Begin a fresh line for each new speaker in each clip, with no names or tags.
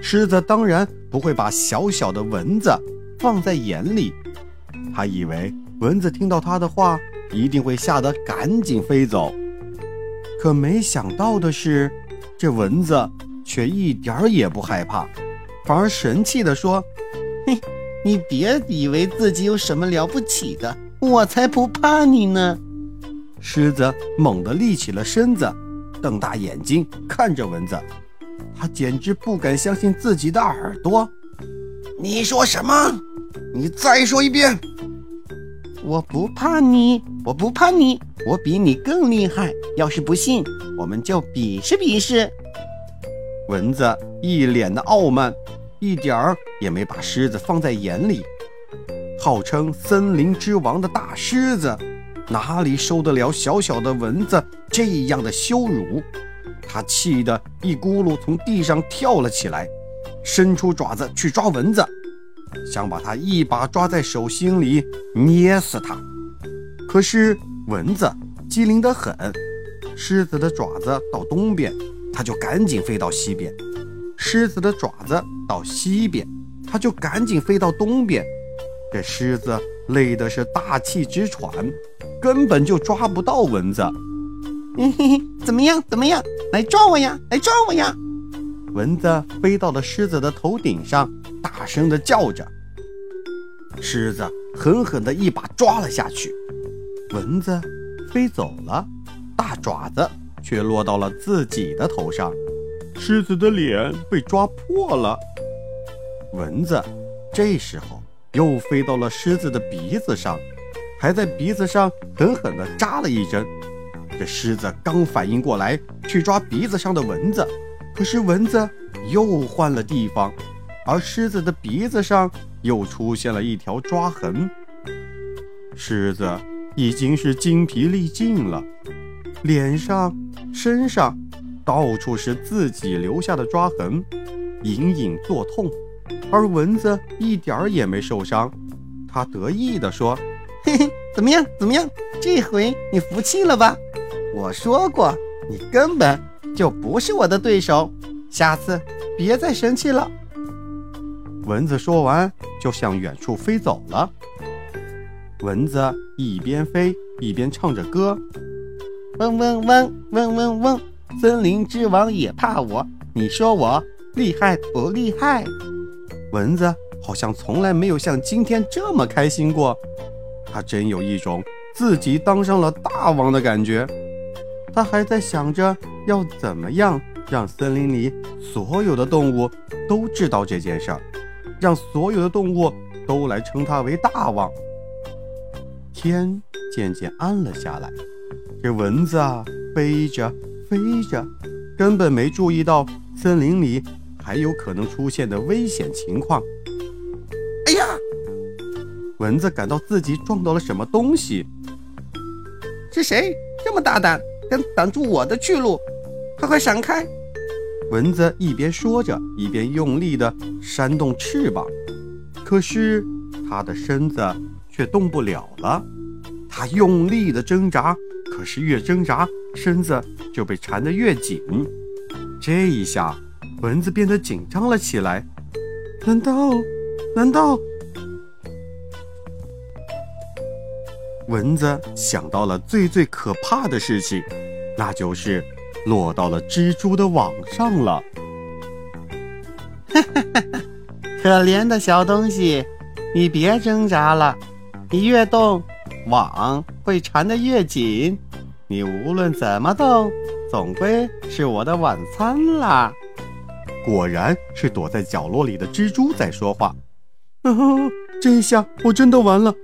狮子当然不会把小小的蚊子放在眼里，他以为蚊子听到他的话一定会吓得赶紧飞走。可没想到的是，这蚊子却一点儿也不害怕，反而神气地说：“
嘿，你别以为自己有什么了不起的，我才不怕你呢！”
狮子猛地立起了身子，瞪大眼睛看着蚊子。他简直不敢相信自己的耳朵。
你说什么？你再说一遍！
我不怕你，我不怕你，我比你更厉害。要是不信，我们就比试比试。
蚊子一脸的傲慢，一点儿也没把狮子放在眼里。号称森林之王的大狮子，哪里受得了小小的蚊子这样的羞辱？他气得一咕噜从地上跳了起来，伸出爪子去抓蚊子，想把它一把抓在手心里捏死它。可是蚊子机灵得很，狮子的爪子到东边，它就赶紧飞到西边；狮子的爪子到西边，它就赶紧飞到东边。这狮子累的是大气直喘，根本就抓不到蚊子。
嘿嘿，怎么样？怎么样？来抓我呀！来抓我呀！
蚊子飞到了狮子的头顶上，大声地叫着。狮子狠狠地一把抓了下去，蚊子飞走了，大爪子却落到了自己的头上，狮子的脸被抓破了。蚊子这时候又飞到了狮子的鼻子上，还在鼻子上狠狠地扎了一针。这狮子刚反应过来去抓鼻子上的蚊子，可是蚊子又换了地方，而狮子的鼻子上又出现了一条抓痕。狮子已经是精疲力尽了，脸上、身上到处是自己留下的抓痕，隐隐作痛。而蚊子一点儿也没受伤，他得意地说：“
嘿嘿，怎么样？怎么样？这回你服气了吧？”我说过，你根本就不是我的对手，下次别再生气了。
蚊子说完，就向远处飞走了。蚊子一边飞一边唱着歌：
嗡嗡嗡嗡嗡嗡，森林之王也怕我，你说我厉害不厉害？
蚊子好像从来没有像今天这么开心过，它真有一种自己当上了大王的感觉。他还在想着要怎么样让森林里所有的动物都知道这件事儿，让所有的动物都来称他为大王。天渐渐暗了下来，这蚊子啊飞着飞着，根本没注意到森林里还有可能出现的危险情况。
哎呀！
蚊子感到自己撞到了什么东西。
是谁这么大胆？敢挡住我的去路，快快闪开！
蚊子一边说着，一边用力地扇动翅膀，可是它的身子却动不了了。它用力地挣扎，可是越挣扎，身子就被缠得越紧。这一下，蚊子变得紧张了起来。难道？难道？蚊子想到了最最可怕的事情。那就是落到了蜘蛛的网上了。
可怜的小东西，你别挣扎了，你越动，网会缠得越紧。你无论怎么动，总归是我的晚餐啦。
果然是躲在角落里的蜘蛛在说话。啊，这下我真的完了，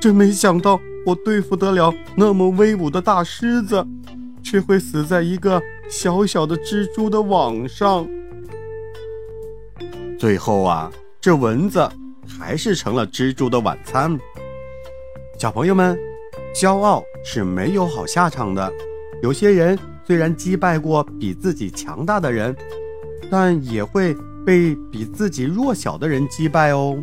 真没想到我对付得了那么威武的大狮子。却会死在一个小小的蜘蛛的网上。最后啊，这蚊子还是成了蜘蛛的晚餐。小朋友们，骄傲是没有好下场的。有些人虽然击败过比自己强大的人，但也会被比自己弱小的人击败哦。